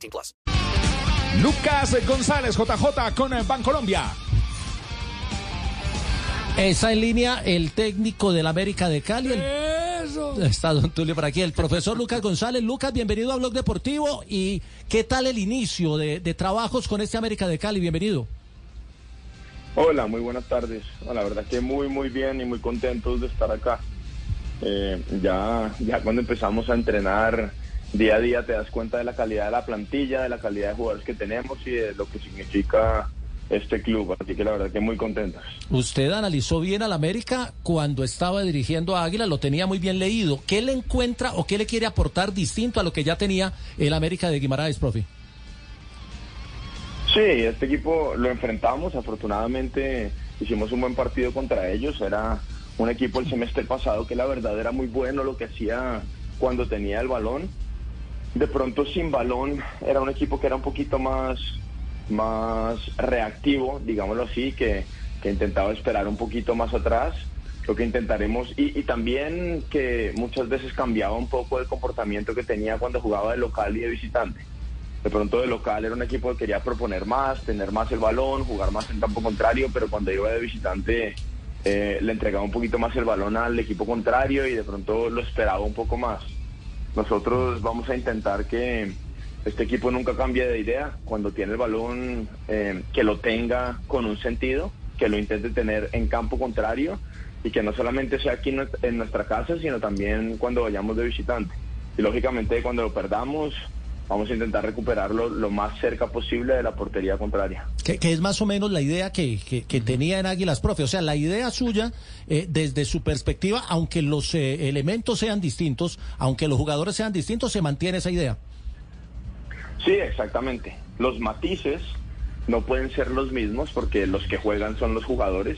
18 plus. Lucas González, JJ con Bancolombia. Está en línea el técnico del América de Cali. el- Está don Tulio por aquí, el profesor Lucas González. Lucas, bienvenido a Blog Deportivo. ¿Y qué tal el inicio de, de trabajos con este América de Cali? Bienvenido. Hola, muy buenas tardes. La verdad que muy, muy bien y muy contentos de estar acá. Eh, ya, ya cuando empezamos a entrenar día a día te das cuenta de la calidad de la plantilla, de la calidad de jugadores que tenemos y de lo que significa este club. Así que la verdad que muy contentos. Usted analizó bien al América cuando estaba dirigiendo a Águila, lo tenía muy bien leído. ¿Qué le encuentra o qué le quiere aportar distinto a lo que ya tenía el América de Guimaraes, profe? Sí, este equipo lo enfrentamos, afortunadamente hicimos un buen partido contra ellos, era un equipo el semestre pasado que la verdad era muy bueno lo que hacía cuando tenía el balón. De pronto sin balón era un equipo que era un poquito más, más reactivo, digámoslo así, que, que intentaba esperar un poquito más atrás. Lo que intentaremos, y, y también que muchas veces cambiaba un poco el comportamiento que tenía cuando jugaba de local y de visitante de pronto de local era un equipo que quería proponer más, tener más el balón, jugar más en campo contrario, pero cuando iba de visitante eh, le entregaba un poquito más el balón al equipo contrario y de pronto lo esperaba un poco más. Nosotros vamos a intentar que este equipo nunca cambie de idea, cuando tiene el balón, eh, que lo tenga con un sentido, que lo intente tener en campo contrario y que no solamente sea aquí en nuestra- casa, sino también cuando vayamos de visitante. Y lógicamente cuando lo perdamos, vamos a intentar recuperarlo lo más cerca posible de la portería contraria. Que, que es más o menos la idea que, que- que tenía en Águilas, profe. O sea, la idea suya, eh, desde su perspectiva, aunque los eh, elementos sean distintos, aunque los jugadores sean distintos, se mantiene esa idea. Sí, exactamente. Los matices no pueden ser los mismos porque los que juegan son los jugadores.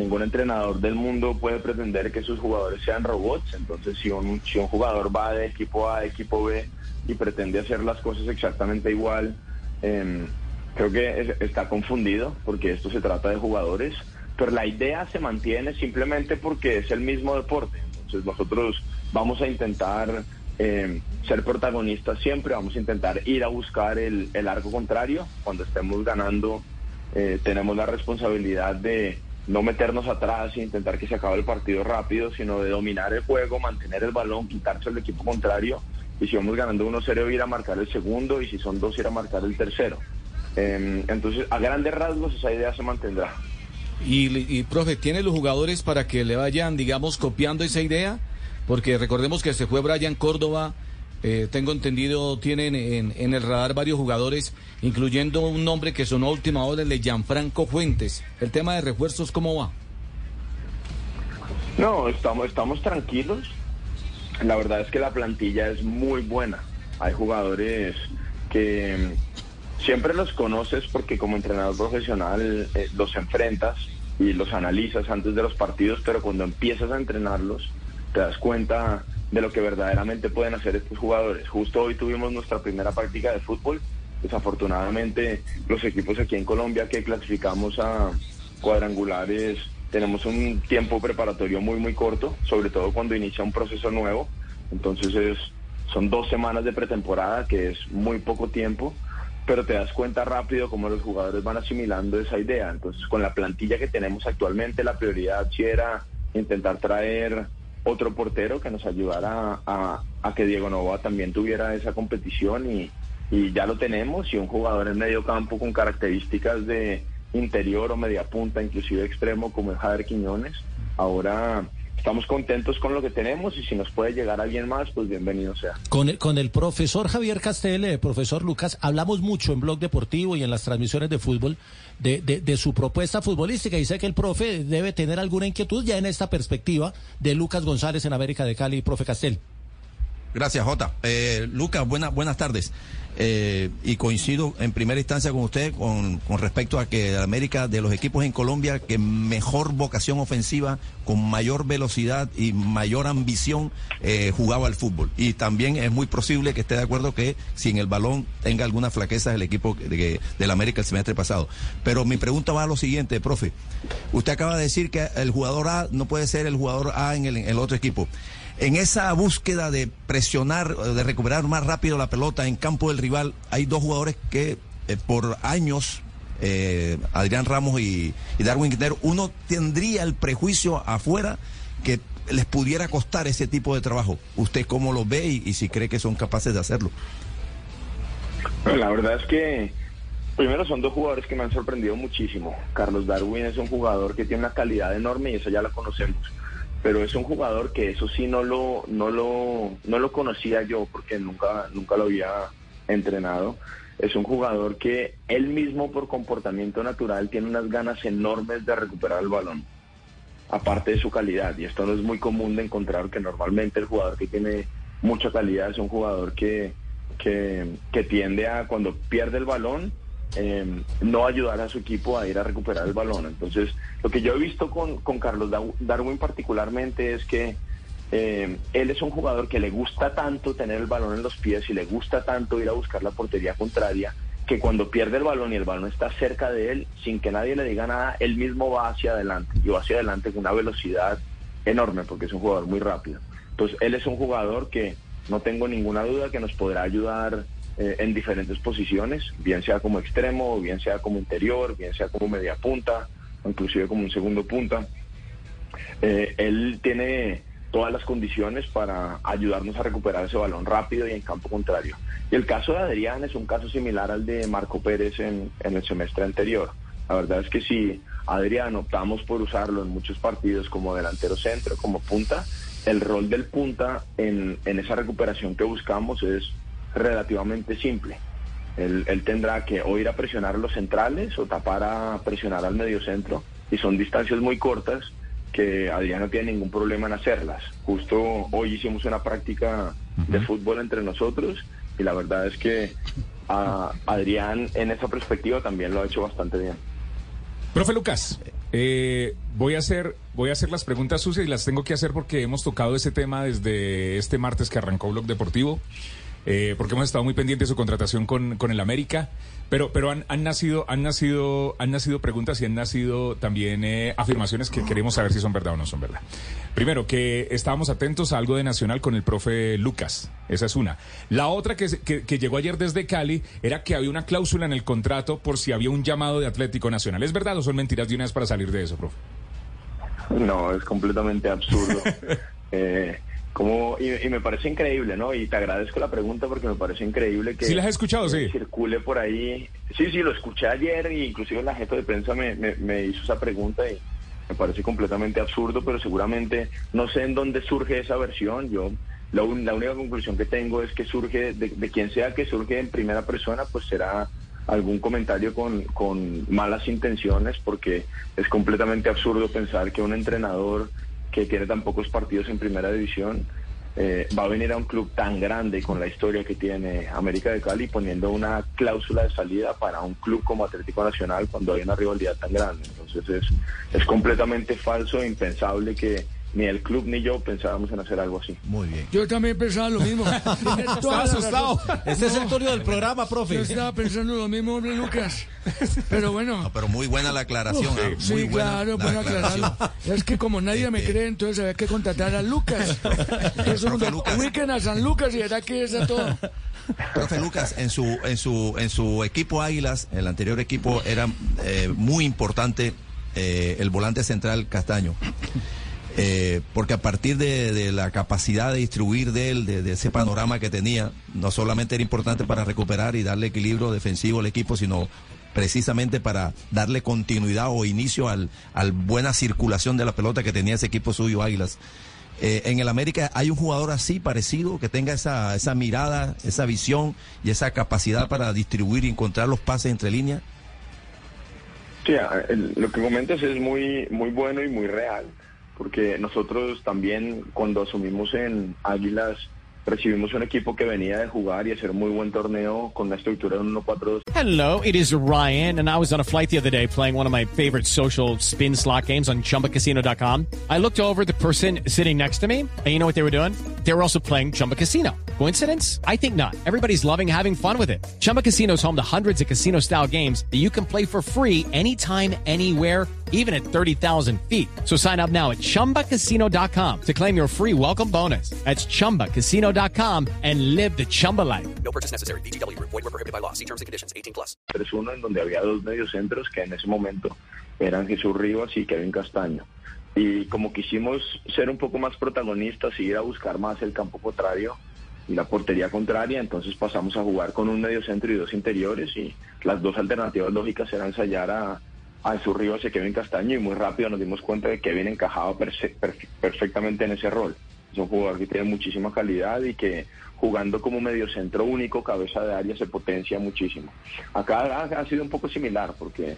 Ningún entrenador del mundo puede pretender que sus jugadores sean robots. Entonces, si un, si un jugador va de equipo A a equipo B y pretende hacer las cosas exactamente igual, em, creo que es- está confundido porque esto se trata de jugadores. Pero la idea se mantiene simplemente porque es el mismo deporte. Entonces, nosotros vamos a intentar eh, ser protagonistas siempre, vamos a intentar ir a buscar el, el arco contrario. Cuando estemos ganando, eh, tenemos la responsabilidad de no meternos atrás e intentar que se acabe el partido rápido, sino de dominar el juego, mantener el balón, quitarse al equipo contrario. Y si vamos ganando 1-0, ir a marcar el segundo, y si son dos, ir a marcar el tercero. Eh, entonces, a grandes rasgos, esa idea se mantendrá. Y, y, profe, ¿tiene los jugadores para que le vayan, digamos, copiando esa idea? Porque recordemos que se fue Brian Córdoba, eh, tengo entendido, tienen en, el radar varios jugadores, incluyendo un nombre que sonó a última hora, de Gianfranco Fuentes. ¿El tema de refuerzos cómo va? No, estamos, tranquilos. La verdad es que la plantilla es muy buena. Hay jugadores que siempre los conoces porque como entrenador profesional eh, los enfrentas y los analizas antes de los partidos, pero cuando empiezas a entrenarlos te das cuenta de lo que verdaderamente pueden hacer estos jugadores. Justo hoy tuvimos nuestra primera práctica de fútbol. Desafortunadamente los equipos aquí en Colombia que clasificamos a cuadrangulares tenemos un tiempo preparatorio muy muy corto, sobre todo cuando inicia un proceso nuevo. Entonces es, son dos semanas de pretemporada, que es muy poco tiempo, pero te das cuenta rápido cómo los jugadores van asimilando esa idea. Entonces con la plantilla que tenemos actualmente, la prioridad sí era intentar traer otro portero que nos ayudara a, a que Diego Nova también tuviera esa competición y, y ya lo tenemos y un jugador en medio campo con características de interior o media punta, inclusive extremo como es Javier Quiñones. Ahora estamos contentos con lo que tenemos y si nos puede llegar alguien más, pues bienvenido sea. Con el, con el profesor Javier Castel, eh, profesor Lucas, hablamos mucho en Blog Deportivo y en las transmisiones de fútbol de, de, de su propuesta futbolística y sé que el profe debe tener alguna inquietud ya en esta perspectiva de Lucas González en América de Cali, profe Castel. Gracias, Jota. Eh, Lucas, buena, buenas tardes. eh, y coincido en primera instancia con usted con, con respecto a que América de los equipos en Colombia que mejor vocación ofensiva, con mayor velocidad y mayor ambición eh, jugaba al fútbol. Y también es muy posible que esté de acuerdo que sin el balón tenga alguna flaqueza el equipo de, del América el semestre pasado. Pero mi pregunta va a lo siguiente, profe. Usted acaba de decir que el jugador A no puede ser el jugador A en el, en el otro equipo en esa búsqueda de presionar, de recuperar más rápido la pelota en campo del rival, hay dos jugadores que eh, por años, eh, Adrián Ramos y, Darwin Quintero, uno tendría el prejuicio afuera que les pudiera costar ese tipo de trabajo. ¿Usted cómo lo ve y, si cree que son capaces de hacerlo? la verdad es que Primero son dos jugadores que me han sorprendido muchísimo. Carlos Darwin es un jugador que tiene una calidad enorme y eso ya la conocemos pero es un jugador que eso sí no lo, no lo, no lo conocía yo porque nunca, nunca lo había entrenado. Es un jugador que él mismo por comportamiento natural tiene unas ganas enormes de recuperar el balón, aparte de su calidad. Y esto no es muy común de encontrar que normalmente el jugador que tiene mucha calidad es un jugador que, que, que tiende a cuando pierde el balón eh, no ayudar a su equipo a ir a recuperar el balón. Entonces, lo que yo he visto con, con Carlos Darwin particularmente es que eh, él es un jugador que le gusta tanto tener el balón en los pies y le gusta tanto ir a buscar la portería contraria, que cuando pierde el balón y el balón está cerca de él, sin que nadie le diga nada, él mismo va hacia adelante y va hacia adelante con una velocidad enorme porque es un jugador muy rápido. Entonces, él es un jugador que no tengo ninguna duda que nos podrá ayudar eh, en diferentes posiciones, bien sea como extremo, bien sea como interior, bien sea como media punta, inclusive como un segundo punta. Eh, él tiene todas las condiciones para ayudarnos a recuperar ese balón rápido y en campo contrario. Y el caso de Adrián es un caso similar al de Marco Pérez en, el semestre anterior. La verdad es que si Adrián optamos por usarlo en muchos partidos como delantero centro, como punta, el rol del punta en, en esa recuperación que buscamos es relativamente simple. Él, tendrá que o ir a presionar los centrales o tapar a presionar al medio centro y son distancias muy cortas que Adrián no tiene ningún problema en hacerlas. Justo hoy hicimos una práctica de fútbol entre nosotros y la verdad es que a Adrián en esa perspectiva también lo ha hecho bastante bien. Profe Lucas, eh, voy a hacer voy a hacer las preguntas sucias y las tengo que hacer porque hemos tocado ese tema desde este martes que arrancó Blog Deportivo. Eh, porque hemos estado muy pendientes de su contratación con, con el América, pero, pero han, han, nacido, han, nacido, han nacido preguntas y han nacido también eh, afirmaciones que queremos saber si son verdad o no son verdad. Primero, que estábamos atentos a algo de Nacional con el profe Lucas, esa es una. La otra que, que, que llegó ayer desde Cali era que había una cláusula en el contrato por si había un llamado de Atlético Nacional. ¿Es verdad o son mentiras de una vez para salir de eso, profe? No, es completamente absurdo. eh, como, y, me parece increíble, ¿no? Y te agradezco la pregunta porque me parece increíble que... ¿Sí las has escuchado, sí? Circule por ahí. Sí, sí, lo escuché ayer e inclusive la jefa de prensa me, me, hizo esa pregunta y me parece completamente absurdo, pero seguramente no sé en dónde surge esa versión. Yo la, la única conclusión que tengo es que surge, de, de, quien sea que surge en primera persona, pues será algún comentario con, con malas intenciones, porque es completamente absurdo pensar que un entrenador que tiene tan pocos partidos en primera división, eh, va a venir a un club tan grande con la historia que tiene América de Cali poniendo una cláusula de salida para un club como Atlético Nacional cuando hay una rivalidad tan grande. Entonces es, es completamente falso e impensable que ni el club ni yo pensábamos en hacer algo así. Muy bien. Yo también pensaba lo mismo. estaba asustado. Este es el turno del programa, profe. Yo estaba pensando lo mismo, hombre, Lucas. Pero bueno. pero muy buena la aclaración. ¿ah? sí, claro, buena aclaración. Es que como nadie me este- cree, entonces había que contratar a Lucas. Entonces, ubiquen a San Lucas y era que es a todo. Profe Lucas, en su, en su, en su equipo Águilas, el anterior equipo era eh, muy importante eh, el volante central Castaño. Eh, porque a partir de, la capacidad de distribuir de él, de, ese panorama que tenía, no solamente era importante para recuperar y darle equilibrio defensivo al equipo, sino precisamente para darle continuidad o inicio al, al buena circulación de la pelota que tenía ese equipo suyo Águilas. Eh, en el América hay un jugador así parecido que tenga esa, esa mirada, esa visión y esa capacidad para distribuir y encontrar los pases entre líneas. Sí, lo que comentas es muy, muy bueno y muy real porque nosotros también cuando asumimos en Águilas recibimos un equipo que venía de jugar y hacer muy buen torneo con estructura de 1-4-2. Hello, it is Ryan, and I was on a flight the other day playing one of my favorite social spin slot games on chumbacasino.com. I looked over the person sitting next to me, and you know what they were doing? They were also playing Chumba Casino. Coincidence? I think not. Everybody's loving having fun with it. Chumba Casino is home to hundreds of casino style games that you can play for free anytime, anywhere, even at 30,000 feet. So sign up now at chumbacasino.com to claim your free welcome bonus. That's chumbacasino.com and live the Chumba life. No purchase necessary. VGW Group. Void were prohibited by law. See terms and conditions. 18 plus. 3-1 en donde había dos mediocentros que en ese momento eran Jesús Rivas y Kevin Castaño. Y como quisimos ser un poco más protagonistas y ir a buscar más el campo contrario y la portería contraria, entonces pasamos a jugar con un mediocentro y dos interiores y las dos alternativas lógicas eran ensayar a, a Jesús Rivas y Kevin Castaño y muy rápido nos dimos cuenta de que Kevin encajaba perfectamente en ese rol. Es un jugador que tiene muchísima calidad y que jugando como mediocentro único, cabeza de área, se potencia muchísimo. Acá ha, ha sido un poco similar porque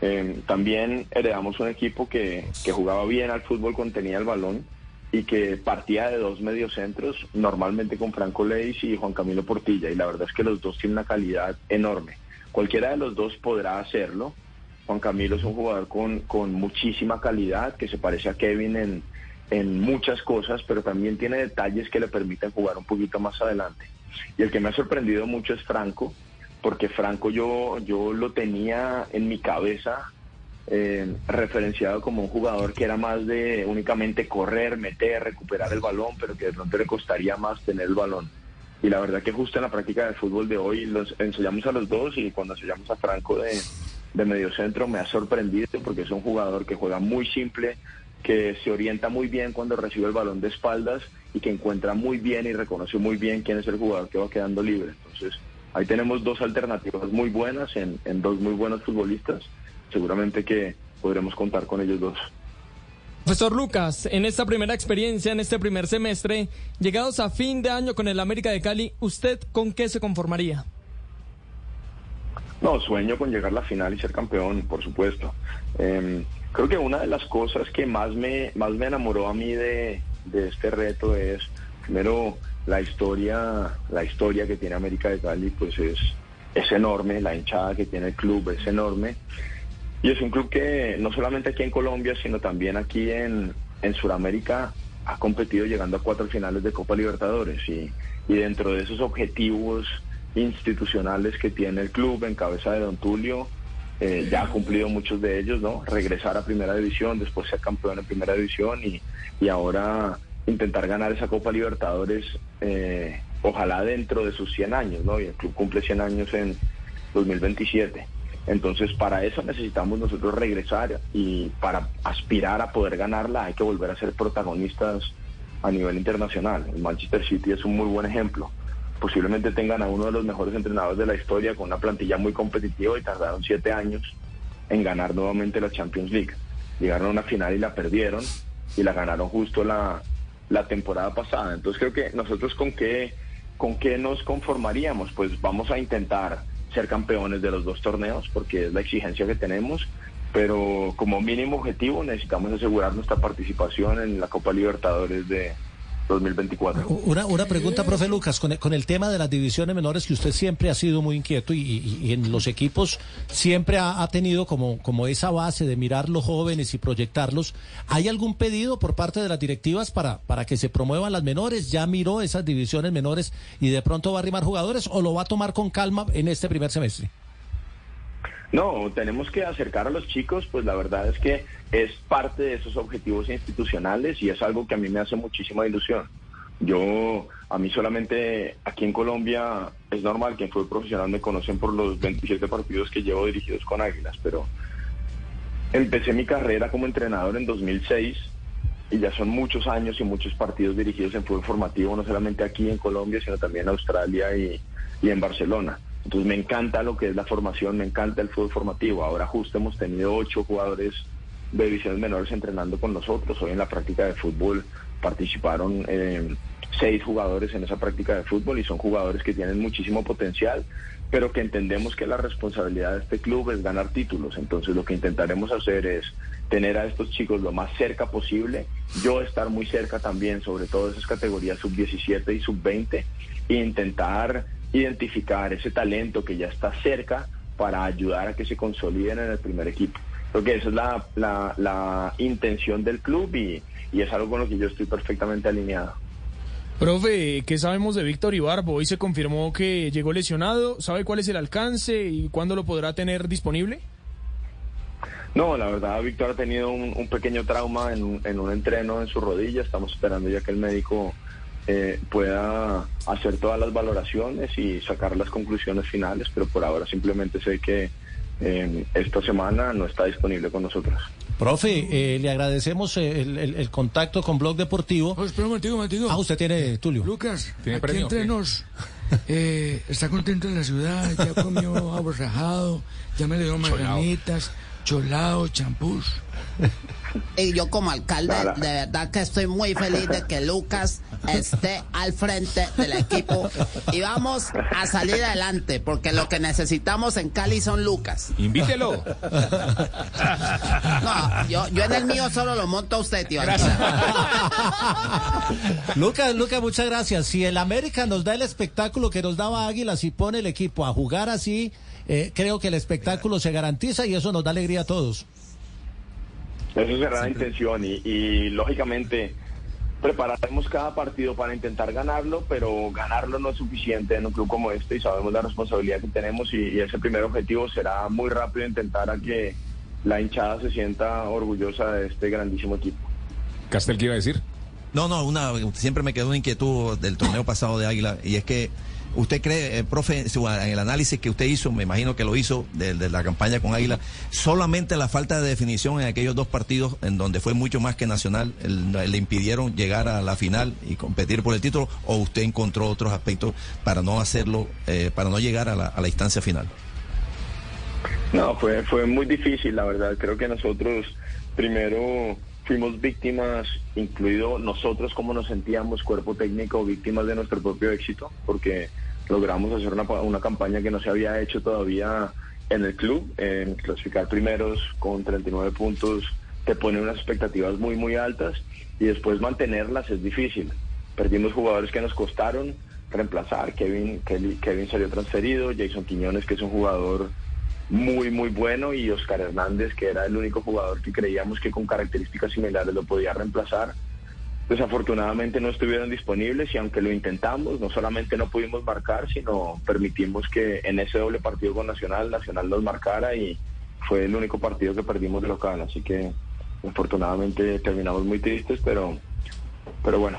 eh, también heredamos un equipo que, que jugaba bien al fútbol cuando tenía el balón y que partía de dos mediocentros, normalmente con Franco Leis y Juan Camilo Portilla. Y la verdad es que los dos tienen una calidad enorme. Cualquiera de los dos podrá hacerlo. Juan Camilo es un jugador con, con muchísima calidad, que se parece a Kevin en, en muchas cosas, pero también tiene detalles que le permiten jugar un poquito más adelante. Y el que me ha sorprendido mucho es Franco, porque Franco yo, yo lo tenía en mi cabeza eh, referenciado como un jugador que era más de únicamente correr, meter, recuperar el balón, pero que de pronto le costaría más tener el balón. Y la verdad que justo en la práctica del fútbol de hoy los ensayamos a los dos y cuando ensayamos a Franco de, de mediocentro me ha sorprendido porque es un jugador que juega muy simple, que se orienta muy bien cuando recibe el balón de espaldas y que encuentra muy bien y reconoce muy bien quién es el jugador que va quedando libre. Entonces, ahí tenemos dos alternativas muy buenas en, en dos muy buenos futbolistas. Seguramente que podremos contar con ellos dos. Profesor Lucas, en esta primera experiencia, en este primer semestre, llegados a fin de año con el América de Cali, ¿usted con qué se conformaría? No, sueño con llegar a la final y ser campeón, por supuesto. Eh, creo que una de las cosas que más me, más me enamoró a mí de, de este reto es, primero, la historia, la historia que tiene América de Cali, pues es, es enorme, la hinchada que tiene el club es enorme. Y es un club que no solamente aquí en Colombia, sino también aquí en, en Sudamérica ha competido llegando a cuatro finales de Copa Libertadores. Y, y dentro de esos objetivos institucionales que tiene el club en cabeza de Don Tulio, eh, ya ha cumplido muchos de ellos, ¿no? Regresar a Primera División, después ser campeón en Primera División y, y ahora intentar ganar esa Copa Libertadores, eh, ojalá dentro de sus 100 años, ¿no? Y el club cumple 100 años en 2027. Entonces, para eso necesitamos nosotros regresar y para aspirar a poder ganarla hay que volver a ser protagonistas a nivel internacional. El Manchester City es un muy buen ejemplo. Posiblemente tengan a uno de los mejores entrenadores de la historia con una plantilla muy competitiva y tardaron siete años en ganar nuevamente la Champions League. Llegaron a una final y la perdieron y la ganaron justo la, la temporada pasada. Entonces creo que nosotros con qué, con qué nos conformaríamos, pues vamos a intentar ser campeones de los dos torneos porque es la exigencia que tenemos, pero como mínimo objetivo necesitamos asegurar nuestra participación en la Copa Libertadores de 2024. Una, una pregunta, profe Lucas, con el, con el tema de las divisiones menores, que usted siempre ha sido muy inquieto y, y- en los equipos siempre ha, ha tenido como, como esa base de mirar los jóvenes y proyectarlos. ¿Hay algún pedido por parte de las directivas para, para que se promuevan las menores? ¿Ya miró esas divisiones menores y de pronto va a arrimar jugadores o lo va a tomar con calma en este primer semestre? No, tenemos que acercar a los chicos, pues la verdad es que es parte de esos objetivos institucionales y es algo que a mí me hace muchísima ilusión. Yo, a mí solamente aquí en Colombia es normal que fútbol profesional me conocen por los 27 partidos que llevo dirigidos con Águilas, pero empecé mi carrera como entrenador en 2006 y ya son muchos años y muchos partidos dirigidos en fútbol formativo, no solamente aquí en Colombia, sino también en Australia y en Barcelona. Entonces me encanta lo que es la formación, me encanta el fútbol formativo. Ahora justo hemos tenido ocho jugadores de divisiones menores entrenando con nosotros. Hoy en la práctica de fútbol participaron eh, seis jugadores en esa práctica de fútbol y son jugadores que tienen muchísimo potencial, pero que entendemos que la responsabilidad de este club es ganar títulos. Entonces lo que intentaremos hacer es tener a estos chicos lo más cerca posible, yo estar muy cerca también, sobre todo esas categorías sub-17 y sub-20, e intentar identificar ese talento que ya está cerca para ayudar a que se consoliden en el primer equipo. Creo que esa es la, la, la intención del club y, y es algo con lo que yo estoy perfectamente alineado. Profe, ¿qué sabemos de Víctor Ibarbo? Hoy se confirmó que llegó lesionado. ¿Sabe cuál es el alcance y cuándo lo podrá tener disponible? No, la verdad, Víctor ha tenido un, un pequeño trauma en, en un entreno en su rodilla. Estamos esperando ya que el médico eh, pueda hacer todas las valoraciones y sacar las conclusiones finales, pero por ahora simplemente sé que eh, esta semana no está disponible con nosotros. Profe, eh, le agradecemos eh, el, el- el contacto con Blog Deportivo. Oh, espera un momentico, un momentico. Ah, usted tiene, Tulio. Lucas, ¿Tiene aquí premio entre qué? nos, eh, está contento en la ciudad, ya comió aborrajado, ya me le dio marganitas, cholao, champús. Y yo como alcalde, de verdad que estoy muy feliz de que Lucas esté al frente del equipo y vamos a salir adelante porque lo que necesitamos en Cali son Lucas. Invítelo. No, yo, yo en el mío solo lo monto a usted, tío. Lucas, Lucas, muchas gracias. Si el América nos da el espectáculo que nos daba Águilas y pone el equipo a jugar así, eh, creo que el espectáculo se garantiza y eso nos da alegría a todos. Eso será la intención y, y, lógicamente prepararemos cada partido para intentar ganarlo, pero ganarlo no es suficiente en un club como este y sabemos la responsabilidad que tenemos y, y ese primer objetivo será muy rápido intentar a que la hinchada se sienta orgullosa de este grandísimo equipo. Castel, ¿qué iba a decir? No, no, una, siempre me quedó una inquietud del torneo pasado de Águila y es que usted cree, eh, profe, en el análisis que usted hizo, me imagino que lo hizo de, de la campaña con Águila, solamente la falta de definición en aquellos dos partidos en donde fue mucho más que Nacional, le impidieron llegar a la final y competir por el título o usted encontró otros aspectos para no hacerlo, eh, para no llegar a la, a la instancia final. No, fue, fue muy difícil, la verdad. Creo que nosotros primero fuimos víctimas, incluido nosotros como nos sentíamos, cuerpo técnico, víctimas de nuestro propio éxito, porque logramos hacer una, una campaña que no se había hecho todavía en el club, en clasificar primeros con 39 puntos, te pone unas expectativas muy, muy altas y después mantenerlas es difícil. Perdimos jugadores que nos costaron reemplazar, Kevin, Kelly- Kevin salió transferido, Jason Quiñones, que es un jugador muy, muy bueno y Oscar Hernández, que era el único jugador que creíamos que con características similares lo podía reemplazar. Desafortunadamente no estuvieron disponibles y aunque lo intentamos, no solamente no pudimos marcar, sino permitimos que en ese doble partido con Nacional, Nacional nos marcara y fue el único partido que perdimos de local. Así que afortunadamente terminamos muy tristes, pero, pero bueno,